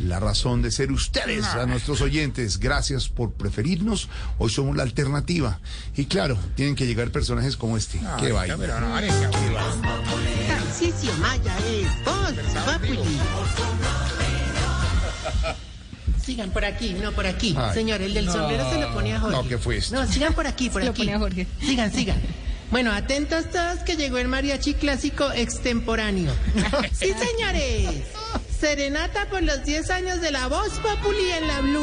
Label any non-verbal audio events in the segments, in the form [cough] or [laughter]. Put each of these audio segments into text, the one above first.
la razón de ser ustedes, a nuestros oyentes. Gracias por preferirnos. Hoy somos la alternativa. Y claro, tienen que llegar personajes como este. ¡Qué vaina! Tarcisio Maya es Sigan por aquí, no por aquí. Señor, el del sombrero se lo pone a Jorge. No, ¿qué fue No, sigan por aquí, por aquí. Sigan, sigan. Bueno, atentos todos que llegó el mariachi clásico extemporáneo. [laughs] sí, señores. Serenata por los 10 años de la voz populi en la Blue.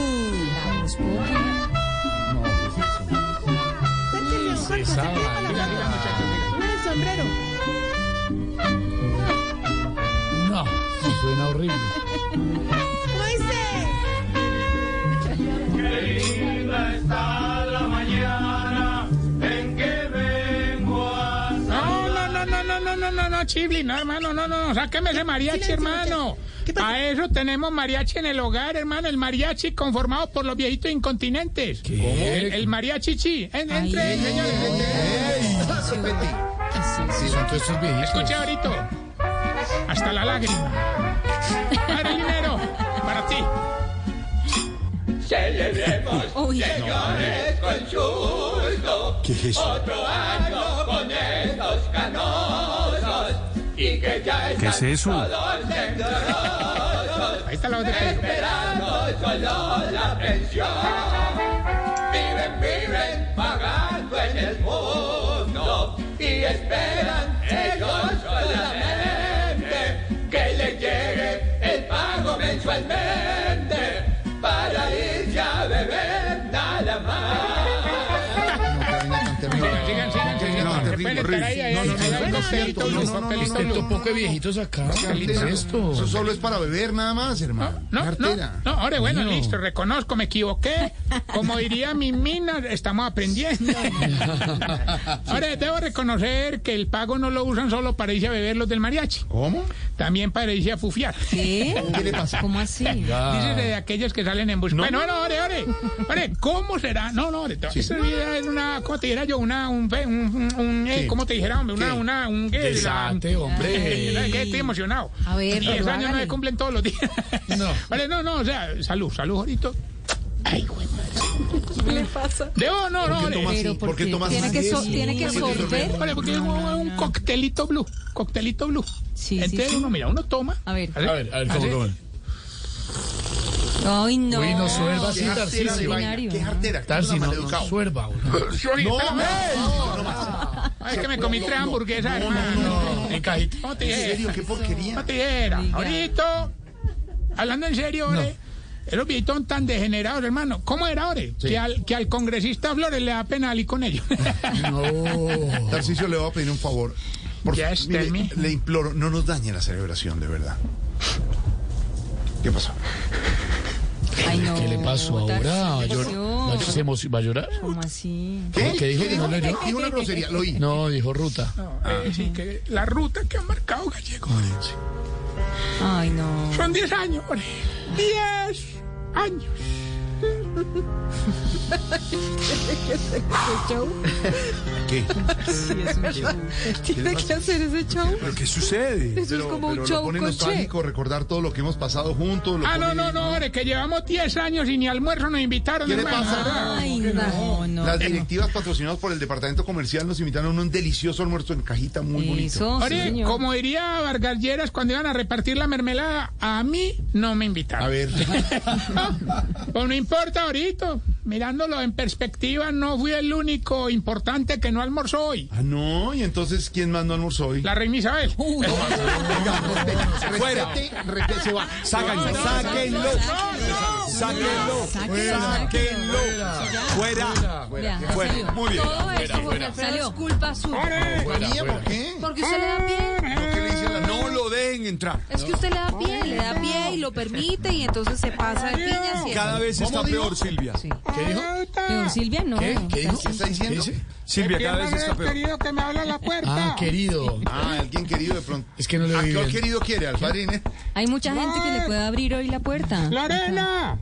No, es sombrero. No, suena horrible. No, no, no, no, no, no, no, no, no, Chibli, no, hermano, no, no, sáqueme ese mariachi, hermano. A eso tenemos mariachi en el hogar, hermano. El mariachi conformado por los viejitos incontinentes. ¿Qué? El, mariachi chi. entre, señores. Sí, son todos estos viejitos. Escucha ahorita. Hasta la lágrima. Para el dinero. Para ti. Celebremos, [laughs] señores, con susto. ¿Qué es eso? Otro año con estos canosos. Y que ya ¿Qué es eso? Ahí está la otra. Esperando solo la pensión. Un poco de viejitos acá. ¿Qué es esto? Eso solo es para beber nada más, hermano. No, no, no, ahora bueno, listo, reconozco, me equivoqué. Como diría mi mina, estamos aprendiendo. [laughs] Ahora debo reconocer que el pago no lo usan solo para irse a beber los del mariachi. ¿Cómo? También para irse a fufiar. ¿Qué? ¿Qué le pasa? ¿Cómo así? Dice de aquellos que salen en bus. Bueno, bueno, ore, ore. Ore, ¿cómo será? No, no, ore. Esa vida es una, ¿cómo te dijera yo? Una, un, un, un, eh, ¿cómo te dijera, hombre? Una, una. Desate, hombre. [laughs] que estoy emocionado. A ver, Diez pero años no se cumplen todos los días. [laughs] No. Vale, no, no, o sea, salud, salud, ahorita. Ay, güey, madre. ¿Qué le pasa? Debo, no, no, tomas- Pero ¿por ¿por qué qué? tomas Tiene que, so- tiene que ¿Por qué te sorber. Vale, porque es un, un coctelito blue. Coctelito blue. Sí, Entonces sí. uno, mira, uno toma. A ver. A ver, a ver, así. ¿cómo, cómo? Ay, no. Uy, no suelva así. Ordinario. Qué jartera. Tarsi, no, no güey. No, No, no es que me comí tres hamburguesas, hermano. En cajita. ¿Cómo te ¿En serio? ¿Qué porquería? ¿Cómo te? Diga. Ahorita, hablando en serio, ore. Esos viejitos tan degenerados, hermano. ¿Cómo era, ore? Que, al, que al congresista Flores le da pena ir con ellos. [laughs] No. Tarcisio, le voy a pedir un favor. Por Yes, mire, tell me. le imploro, no nos dañe la celebración, de verdad. ¿Qué pasó? Ay, no. ¿Qué le pasó ahora? ¿Va a llorar? ¿Va a- se emo- ¿Va a llorar? ¿Cómo así? ¿Qué? ¿Qué dijo no? Dijo una grosería, lo oí. No, dijo ruta. No, eh, sí, que la ruta que ha marcado Gallego. Ay, no. Son 10 años, ore. 10 años. ¿Qué? [laughs] ¿Tiene que hacer ese show? ¿Pero qué sucede? Eso es como un show lo pone con nostálgico recordar todo lo que hemos pasado juntos. lo Ah, no, pone- no, no, ore, que llevamos 10 años y ni almuerzo nos invitaron, ¿Qué le pasa? Ay, no, no. Las directivas patrocinadas por el departamento comercial nos invitaron a un delicioso almuerzo en cajita muy bonito. Eso, sí, como diría Vargas Lleras cuando iban a repartir la mermelada, a mí no me invitaron. A ver, [laughs] Pues no importa ahorita. Mirándolo en perspectiva, no fui el único importante que no almorzó hoy. ah, no, y entonces, ¿quién más no almorzó hoy? La reina Isabel. Fuera, se va. Sáquenlo, sáquenlo, sáquenlo, sáquenlo, fuera. Fuera. salió. Muy bien. Todo esto, Jorge Alfredo, es culpa suya. ¿Por qué? Porque usted le da pie. Lo dejen entrar. Es que usted le da pie, le da pie y lo permite y entonces se pasa de piñas y Cada vez está peor, Silvia. Sí. ¿Qué dijo? Silvia no. ¿Qué? ¿Qué dijo? ¿Qué está diciendo? Silvia, cada vez está peor. querido que me abra la puerta. Ah, querido. Ah, alguien querido de pronto. Es que no le ¿A qué querido quiere? ¿Al padre Inés? Hay mucha gente que le puede abrir hoy la puerta. Lorena,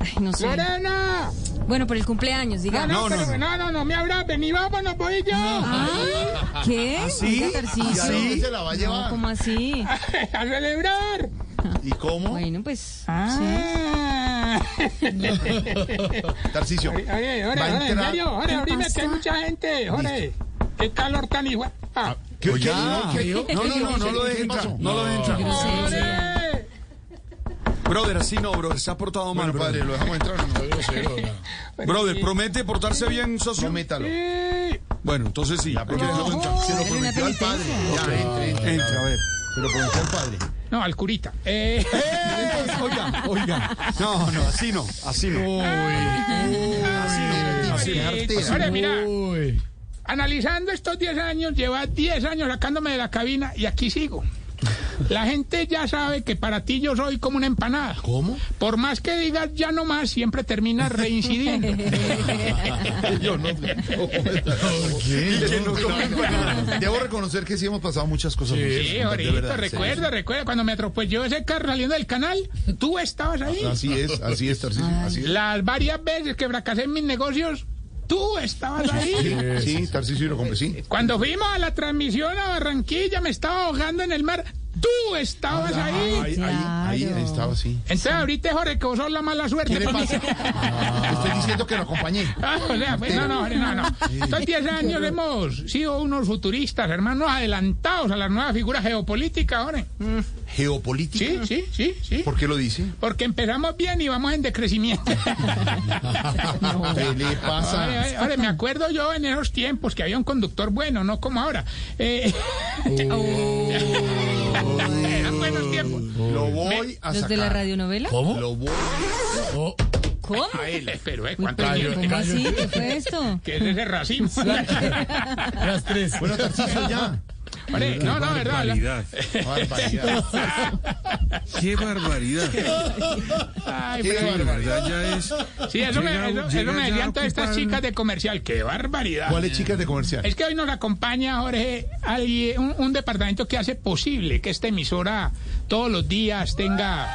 Ay, no sé. Lorena. Bueno, por el cumpleaños, No, diga. no, No, no, pero, no, no, no me abra, vení, vámonos, voy yo. Ay, ¿qué? ¿Sí? Oiga, Tarcisio. ¿Y a dónde se la va a No, llevar? ¿cómo así? A celebrar. ¿Y cómo? Bueno, pues. Ah. Tarcicio. Oye, oye, Va Jorge, a Jorge, en serio, ¿Qué ahorita que hay mucha gente, Jorge. Qué calor tan igual. Ah, ¿Qué, Oye, qué- ah, qué- ¿qué- No, no, no, no lo dejen entrar. No lo dejen. Brother, así no, brother, se ha portado mal. Bueno, padre, brother. ¿lo dejamos entrar o no? Brother, ¿promete portarse bien, socio? Prométalo. Bueno, entonces sí. ¿Por qué dejamos entrar? Se lo prometió al padre. Ya, entre, entre. Entra, a ver. Se lo prometió al padre. No, al curita. Eh, [laughs] Oiga, oiga. No, no, así no, así no. Así no. Así. Jorge, mira, Uy. analizando estos 10 años, lleva 10 años sacándome de la cabina y aquí sigo. La gente ya sabe que para ti yo soy como una empanada. ¿Cómo? Por más que digas ya no más, siempre terminas reincidiendo. [laughs] Yo no. Debo reconocer que sí hemos pasado muchas cosas. Sí, de ahorita, verdad, recuerda, recuerda, cuando me atropelló ese carro saliendo del canal, tú estabas ahí. Así es, así es, Tarcisio. Así es. Las varias veces que fracasé en mis negocios, tú estabas ahí. Sí, Tarcisio lo compré, sí. Cuando fuimos a la transmisión a Barranquilla, me estaba ahogando en el mar, tú estabas ahí. Ahí, ahí, ahí, ahí estaba, sí. Entonces ahorita, Jorge, que vos sos la mala suerte. ¿Qué le mí. pasa? Estoy diciendo que lo acompañé. [laughs] Ah, o sea, pues, no, no, Jorge, no, no. Estos 10 años hemos sido unos futuristas, hermanos, adelantados a las nuevas figuras geopolíticas, Jorge. ¿Geopolítica? Sí, sí, sí, sí. ¿Por qué lo dice? Porque empezamos bien y vamos en decrecimiento. [laughs] ¿Qué le Ahora, pasa? ahora, me acuerdo yo en esos tiempos que había un conductor bueno, no como ahora. Eh, [laughs] [laughs] eran buenos tiempos. Lo voy a ¿Los de la sacar. radionovela? ¿Cómo? Lo voy. Oh, ¿Cómo? Ay, le- pero, eh, Uy, ¿cuánto pero tiempo? ¿Cómo así? ¿Qué fue esto? ¿Qué es ese racismo? [laughs] las tres. Bueno, Tarcisio, ya. No, no, verdad. Barbaridad. Qué barbaridad. Ay, Qué pero- barbaridad. Ya es. Sí, eso me, Llega- eso, eso me decían todas estas chicas de comercial. ¡Qué barbaridad! ¿Cuáles chicas de comercial? Es que hoy nos acompaña, Jorge, alguien- un, un departamento que hace posible que esta emisora todos los días tenga...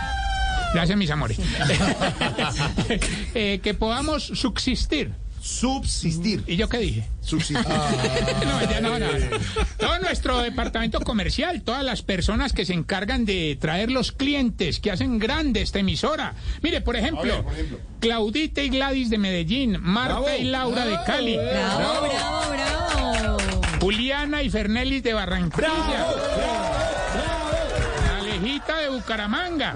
Gracias, mis amores. [laughs] [laughs] Eh, que podamos subsistir. Subsistir. ¿Y yo qué dije? Subsistir. [laughs] No, ya no, no. Todo nuestro departamento comercial, todas las personas que se encargan de traer los clientes que hacen grande esta emisora. Mire, por ejemplo, Claudita y Gladys de Medellín, Marta y Laura de Cali, Bravo, bravo, bravo. Juliana y Fernelis de Barranquilla, Alejita de Bucaramanga.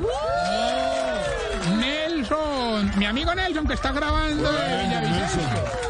Nelson, mi amigo Nelson que está grabando. De Villavicencio.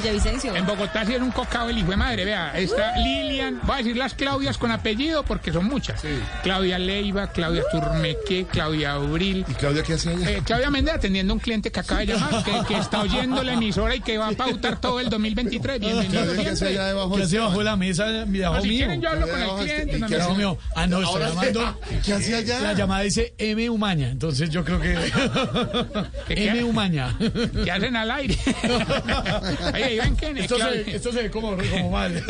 Villavicencio. En Bogotá sí es un cocao el hijo de madre, vea. Está Lilian, voy a decir las Claudias con apellido porque son muchas. Claudia Leiva, Claudia Turmeque, Claudia Abril. ¿Y Claudia qué hace allá? Eh, Claudia Méndez atendiendo a un cliente que acaba de llamar, que, que está oyendo la emisora y que va a pautar todo el 2023. Bienvenido Claudia qué hace allá debajo? ¿Qué hace bajo la mesa, mi No, abajo si mío? quieren yo hablo con el Debajo este- cliente. ¿y no, mío. Ah, no, está llamando. ¿Qué hace allá? La llamada dice M Umaña, entonces yo creo que. M Umaña. ¿Qué hacen al aire? [laughs] Oye, ¿qué? Esto se, esto se ve como, como mal.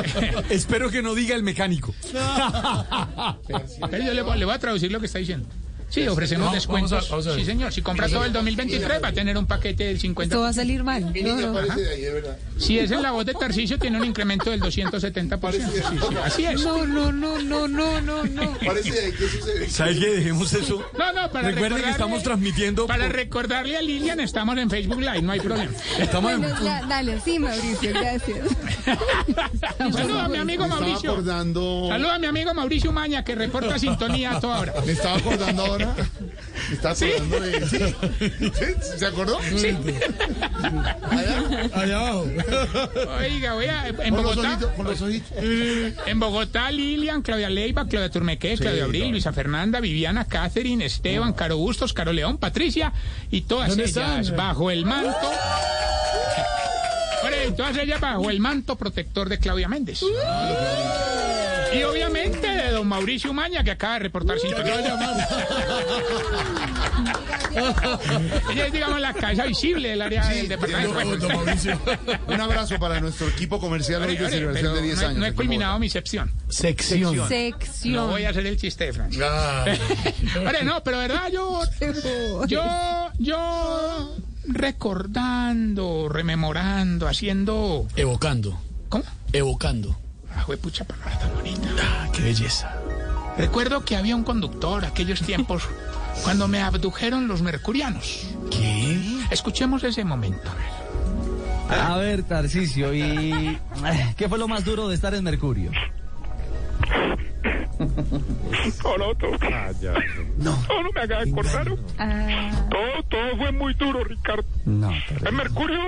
[laughs] Espero que no diga el mecánico. [laughs] Pero yo le, le voy a traducir lo que está diciendo. Sí, ofrecemos Vamos- descuentos. vamos a- vamos a ver. sí, señor. Si compra todo el 2023 va a tener un paquete del 50%. Esto va a salir mal. No, no. Si es en la voz de Tarcicio, tiene un incremento del 270%. Sí, sí, así es. No, no, no, no, no, no, no. Parece de ahí. ¿Qué. Dejemos eso. No, no, para Recuerden que recordarle- estamos transmitiendo. Para por- recordarle a Lilian, estamos en Facebook Live, no hay problema. Estamos en- Bueno, la- dale, sí, Mauricio, gracias. [laughs] Saluda a mi amigo Me estaba Mauricio. acordando. Saluda a mi amigo Mauricio Maña, que reporta sintonía a toda hora. Me estaba acordando ahora. [laughs] Estaba acordando de. ¿Se acordó? Sí. Allá abajo. Oiga, oiga, en Con los Bogotá, ojitos, con los ojitos. en Bogotá, Lilian, Claudia Leiva, Claudia Turmeque, Claudia Abril. Luisa Fernanda, Viviana, Catherine, Esteban, Caro Bustos, Caro León, Patricia y todas ¿Dónde ellas están? bajo el manto. [laughs] Todas ellas bajo el manto protector de Claudia Méndez. Y obviamente de don Mauricio Maña, que acaba de reportar. [laughs] Ella es, digamos, la cabeza visible del área del departamento. Un abrazo para nuestro equipo comercial de Pero celebración de 10 no, he- años. no he culminado mi sección. Sección. No Sección. voy a hacer el chiste de Francia. Ah, no, pero verdad, yo, [laughs] yo, yo recordando, rememorando, haciendo, evocando. ¿cómo? Evocando. Ah, pucha palabra tan bonita. Ah, qué belleza. Recuerdo que había un conductor aquellos tiempos [laughs] cuando me abdujeron los mercurianos. ¿Qué? Escuchemos ese momento. a ver. A ver, Tarcisio, ¿y [laughs] qué fue lo más duro de estar en Mercurio? [laughs] Coloto. No. No, me haga acordar. Todo, todo fue muy duro, Ricardo. No, En Mercurio,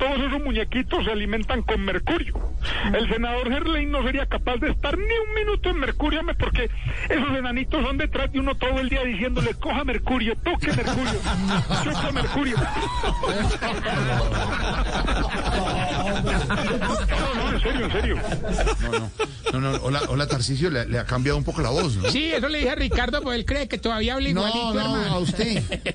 todos esos muñequitos se alimentan con mercurio. El senador Gerlain no sería capaz de estar ni un minuto en Mercurio, porque esos enanitos son detrás de uno todo el día diciéndole, coja mercurio, toque mercurio, chupa mercurio. [laughs] No, no, en serio, en serio. No, no, hola, hola Tarcisio, le, le ha cambiado un poco la voz, ¿no? Sí, eso le dije a Ricardo, pues él cree que todavía habla No, igualito, no, hermano. a usted. [laughs]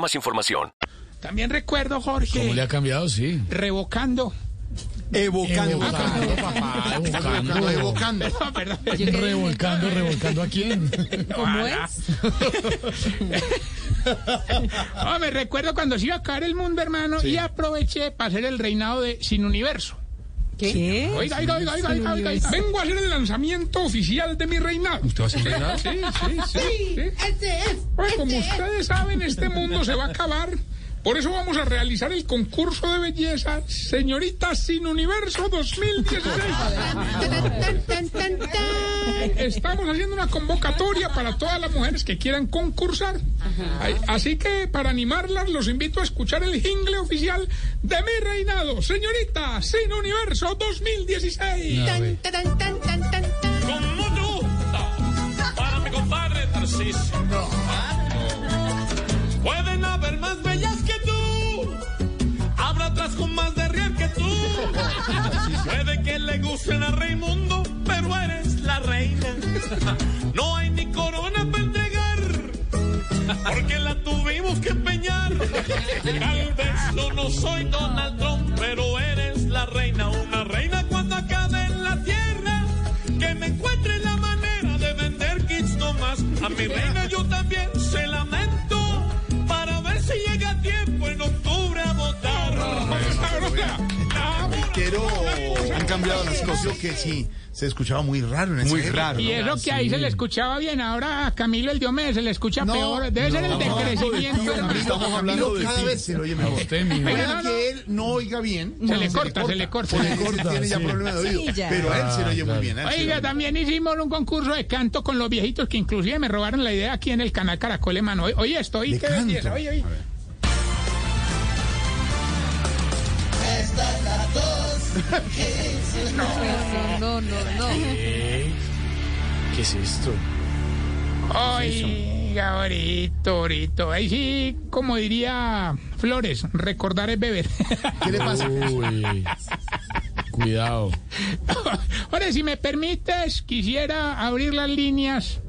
más información. También recuerdo, Jorge, ¿Cómo le ha cambiado? Sí. revocando. Evocando. Evocando, papá, evocando. Evocando. Perdón. Revolcando, revolcando a quién. ¿Cómo es? [laughs] Me recuerdo cuando se iba a acabar el mundo, hermano, y aproveché para hacer el reinado de Sin Universo. ¿Qué? Oiga, oiga, oiga, oiga, oiga, oiga, oiga. Vengo a hacer el lanzamiento oficial de mi reinado. ¿Usted va a hacer reinado? Sí, sí, sí. sí. Ese es. Pues como ustedes saben, este mundo se va a acabar. Por eso vamos a realizar el concurso de belleza Señoritas Sin Universo 2016. Tan, tan, tan, tan. Estamos haciendo una convocatoria para todas las mujeres que quieran concursar. Así que para animarlas los invito a escuchar el jingle oficial de mi reinado. Señorita Sin Universo 2016. Tan, tan, tan, tan, tan, tan. Con mucho gusto, para mi compadre Tarcisio. Pueden haber más bellas Puede que le gusten a Raimundo, pero eres la reina. [laughs] No hay ni corona para entregar, porque la tuvimos que empeñar. Tal vez no soy Donald Trump, pero eres la reina, una reina cuando acabe en la tierra. Que me encuentre la manera de vender kits no más. A mi reina yo también se lamento para ver si llega tiempo en octubre a votar. Han cambiado las cosas. Yo que sí, se escuchaba muy raro en ese Muy raro. Y eso que ahí se le escuchaba bien, ahora a Camilo el Diomedes se le escucha peor. Debe ser el decrecimiento, hermano. Estamos hablando de cada vez se lo oye mejor. Usted, no, no. que él no oiga bien. Se le corta, se le corta. Porque él tiene ya problema de oído. Pero a él se lo oye muy bien. se Oiga, también hicimos un concurso de canto con los viejitos que inclusive me robaron la idea aquí en el canal Caracol, hermano. Oye, Oye, esto, oye, oye, No, no, no. ¿Qué es esto? Oiga, ahorita, ahorita. Ahí sí, como diría Flores, recordar es beber. [laughs] ¿Qué le pasa? Uy. Cuidado. Ahora, si me permites, quisiera abrir las líneas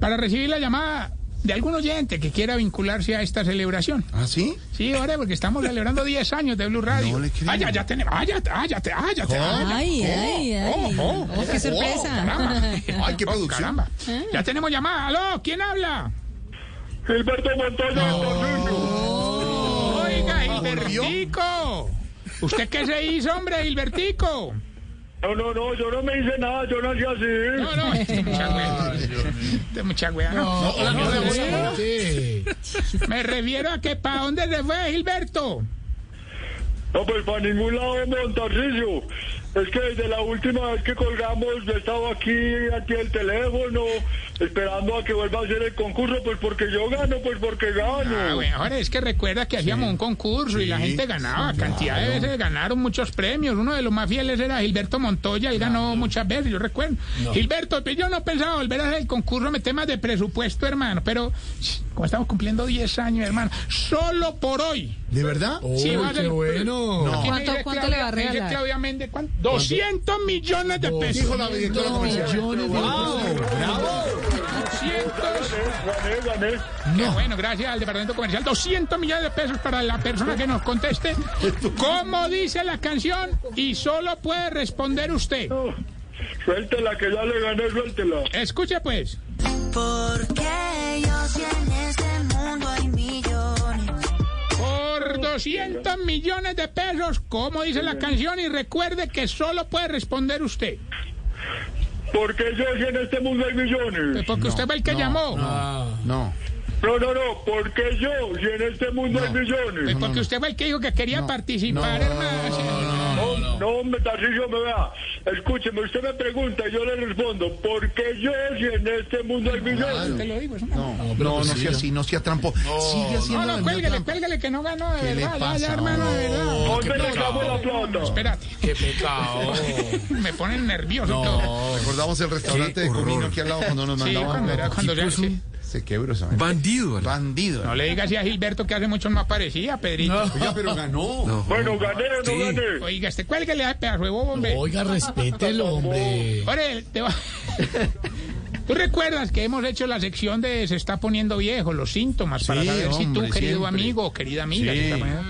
para recibir la llamada de algún oyente que quiera vincularse a esta celebración. ¿Ah, sí? Sí, ahora porque estamos celebrando 10 años de Blue Radio. No le creo. ah, ya, ya tenemos. Ah, ya, ah, ya, te- ah, ya, ah, ya. Ay, ay, ay. Oh, oh, Oh, qué sorpresa. caramba. [laughs] Ay, qué Oh, producción. caramba. Ya tenemos llamada. ¿Aló? ¿Quién habla? Gilberto Montoya Oiga, Gilbertico. ¿Usted qué se hizo, hombre, Gilbertico? No, no, no, yo no me hice nada, yo nací así. No, no, [laughs] este mucha wea. Este mucha wea, no. No, No, no, Me refiero a que para dónde se fue Gilberto. No, pues para ningún lado, Montarcisio. Es que desde la última vez que colgamos yo he estado aquí ante el teléfono esperando a que vuelva a hacer el concurso, pues porque yo gano, pues porque gano. Ah, bueno, ahora es que recuerda que hacíamos un concurso y la gente ganaba, cantidad de veces ganaron muchos premios. Uno de los más fieles era Gilberto Montoya y ganó muchas veces, yo recuerdo. Gilberto, pues yo no pensaba volver a hacer el concurso en temas de presupuesto, hermano, pero como estamos cumpliendo 10 años, hermano, solo por hoy. ¿De verdad? Sí, va a ser- bueno. Aquí me ¿Cuánto- dice cuánto Claudia- le va a me regalar? Claudia Méndez, ¿cuánto? 200 millones de pesos. Dijo la directora comercial. Millones de Gané, gané. Qué bueno, gracias al departamento comercial. 200 millones de pesos para la persona que nos conteste. ¿Cómo dice la canción? Y solo puede responder usted. No, Suéltela, que ya le gané, suéltela. Escuche pues. Porque yo 200 millones de pesos, ¿cómo dice la canción? Y recuerde que solo puede responder usted. Porque yo si en este mundo hay millones. Porque usted fue el que llamó. No. No, no, no, porque yo si en este mundo hay millones. Pues porque usted fue el que dijo que quería participar, hermano. No, no, hombre, Tarcillo, me vea. Escúcheme, usted me pregunta y yo le respondo. Porque yo si en este mundo hay millones. Te lo digo, es una- No, no, no sea así, no sea trampo. Sigue No, haciendo no, misma cuélguele, cuélguele que no ganó de ¿Qué verdad. Ya, ya, hermano, de verdad. ¿Dónde le acabó la plata? Espérate. Qué pecado. [laughs] Me ponen nervioso todo. Recordamos el restaurante de Comino aquí al lado cuando nos Sí, mandaban. cuando era cuando ya sí. Se quebró esa Bandido. hermano. Bandido. No le digas así a Gilberto que hace mucho no aparecía, Pedrito. Oiga, pero ganó. Bueno, gané o no gané. Oiga, este cuélguele a pedazo de bobo, hombre. Oiga, respételo, [laughs] hombre. Ore, te va- [laughs] ¿Tú recuerdas que hemos hecho la sección de se está poniendo viejo, los síntomas, para Sí, saber si tú, querido siempre. amigo o querida amiga, Sí. se está poniendo-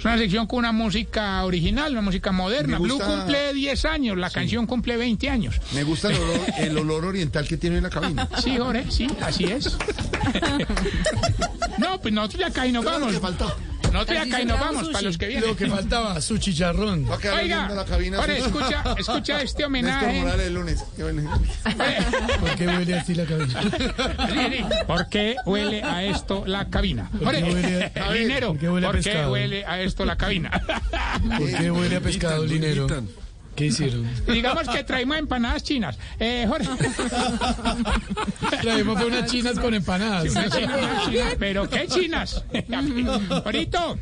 Es una sección con una música original, una música moderna. Blue cumple 10 años, la canción cumple 20 años. Me gusta el olor, el olor oriental que tiene en la cabina. [laughs] Sí, Jorge, sí, así es. [laughs] [laughs] no, pues nosotros ya acá y nos vamos. faltó? Ya Así acá y nos vamos para sushi. los que vienen. Lo que faltaba, su chicharrón. Va a quedar Oiga, la cabina. Así. escucha, escucha [laughs] este Néstor homenaje. Morales el lunes. Qué. [laughs] ¿Por qué huele así la cabina? ¿Por qué huele a esto la cabina? Jorge, huele [laughs] el dinero. ¿Por qué huele a ¿Por qué huele a esto la cabina? ¿Por qué huele a pescado, imitan. ¿Qué hicieron? Digamos que traemos empanadas chinas. Eh, Jorge. Traemos fue unas chinas con empanadas. ¿Pero qué chinas? [laughs] Jorito.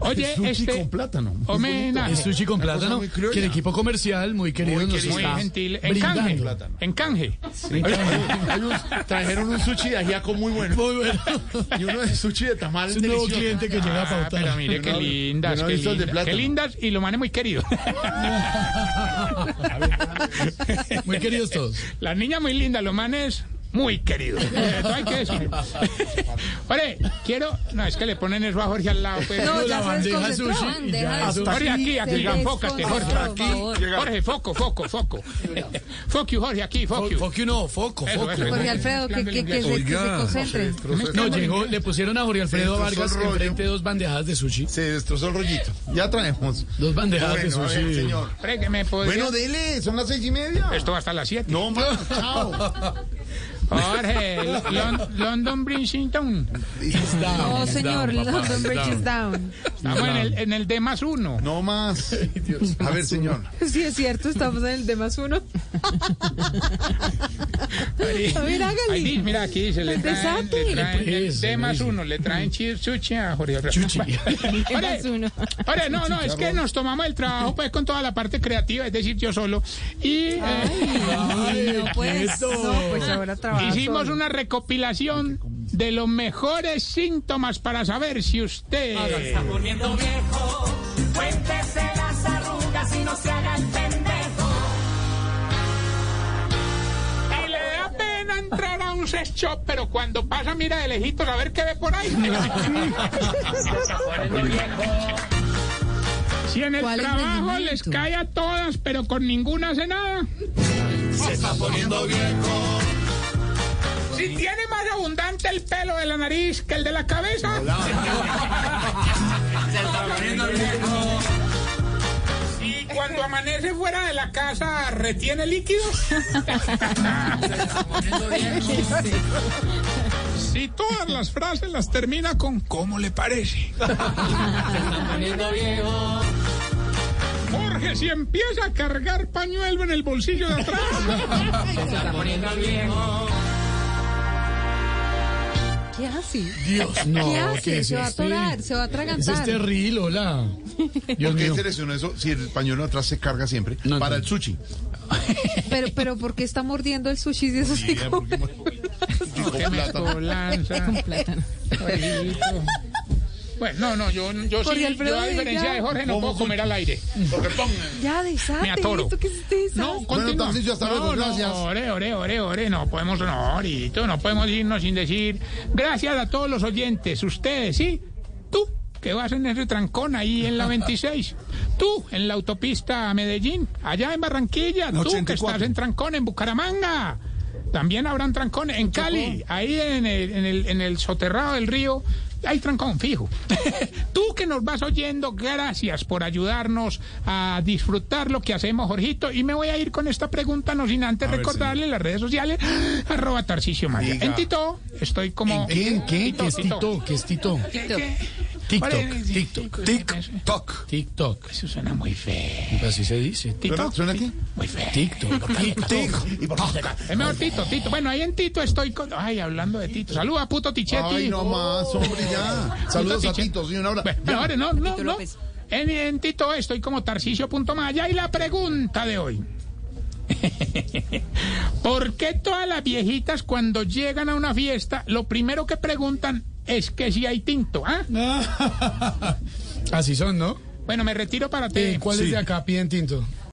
Oye, Sushi este con plátano. homenaje. Es sushi con plátano que el equipo comercial, muy querido, nos Muy está gentil. En canje. En canje. Trajeron un sushi de ajiaco muy bueno. Muy bueno. Y uno de sushi de tamal Es un nuevo cliente que llega a Ah, pautar. pero mire qué lindas, qué plátano. qué lindas y lo manes muy querido. [laughs] Muy queridos todos. Las niñas muy lindas, los manes muy queridos. [laughs] Eh, Eso hay que decir. Oye, quiero. No, es que le ponen eso a Jorge al lado. Pues. No, la bandeja sushi de Jorge, aquí, aquí, enfócate, Jorge. favor. Jorge, foco, foco, foco. Fuck you, Jorge, aquí, fuck you. Foco no, foco, foco. Jorge Alfredo, que, que, que, se, que se Oiga, concentre. No, llegó, le pusieron a Jorge Alfredo Vargas enfrente dos bandejas de sushi. Se destrozó el rollito. Ya traemos. Dos bandejas de sushi. señor. Hombre, que me podría- Bueno, dele, son las seis y media. Esto va hasta las 7. No, más, chao. [laughs] Jorge, Lon- London Bridgington. No, señor, down, papá, London Bridge down. is down. Estamos en el, en el D más uno. No más. A ver, señor. Sí, es cierto, estamos en el D más uno. A ver, hágale. Ahí dice, mira, aquí dice, le traen, Desape. le traen el Eso, D más eso. uno, le traen chi- sushi a Jorge. Chuchi. [laughs] [laughs] D más uno. Ahora, no, no, es que nos tomamos el trabajo pues con toda la parte creativa, es decir, yo solo. Y eh, Ay, no, pues, no, pues ahora trabaja hicimos una recopilación de los mejores síntomas para saber si usted... poniendo viejo. Cuéntese las arrugas y no se haga el pendejo. Y le da pena entrar a un sex shop, pero cuando pasa mira de lejitos a ver qué ve por ahí. [laughs] Si en el ¿Cuál trabajo les cae a todas, pero con ninguna hace nada. Se está poniendo viejo. Si tiene más abundante el pelo de la nariz que el de la cabeza. [laughs] Se está poniendo viejo. Y cuando amanece fuera de la casa, retiene líquidos. [laughs] Se está poniendo viejo. [laughs] Si todas las frases las termina con ¿cómo le parece? Se está poniendo viejo. Jorge Jorge, si empieza a cargar pañuelo en el bolsillo de atrás. Se está poniendo viejo. ¿Qué hace? Dios, no, ¿Qué hace? ¿qué es se va a este? atorar, se va a atragantar. es terrible, hola. [laughs] Dios ¿Por qué seleccionó eso si el pañuelo atrás se carga siempre? No, Para no. el sushi. Pero, pero ¿por qué está mordiendo el sushi si eso sí Bien, como- porque- No, qué mezcolanza. con plátano? [laughs] Bueno, no, no, yo, yo sí, Alfredo, yo a diferencia ya. de Jorge no puedo comer al aire. Porque. Ya, desate. Me atoro. ¿Esto qué es este No, continúa. Tarcisio, hasta no, luego, no, gracias. ore, ore, ore, ore, no podemos, no, ahorita, no podemos irnos sin decir gracias a todos los oyentes, ustedes, ¿sí? Tú, que vas en ese trancón ahí en la 26, tú, en la autopista a Medellín, allá en Barranquilla, tú, que 84. estás en trancón en Bucaramanga, también habrán trancón en Cali, ahí en el, en el, en el soterrado del río. Hay trancón fijo. [laughs] Tú que nos vas oyendo, gracias por ayudarnos a disfrutar lo que hacemos, Jorgito. Y me voy a ir con esta pregunta, no sin antes A ver, recordarle las redes sociales, [laughs] arroba Tarcisio Maya. Diga. En Tito estoy como... ¿En qué? ¿En qué? ¿Qué es Tito? ¿Qué es Tito? ¿Qué- qué? TikTok, TikTok. TikTok. TikTok. Eso suena muy feo. Así se dice. Tito, ¿Suena aquí? muy feo. TikTok. TikTok. Es mejor Tito, Tito. Bueno, ahí en Tito estoy con... Ay, hablando de Tito. Saluda, puto Tichetti. Ay, no más, hombre, ya. Saludos a. Tito, sí, una hora. Bueno, pero ahora no, no, no. En, en Tito estoy como Tarcisio.maya y la pregunta de hoy. [laughs] ¿Por qué todas las viejitas cuando llegan a una fiesta lo primero que preguntan es que si hay tinto? ¿ah? [laughs] Así son, ¿no? Bueno, me retiro para te. ¿Cuál es de acá? Piden tinto.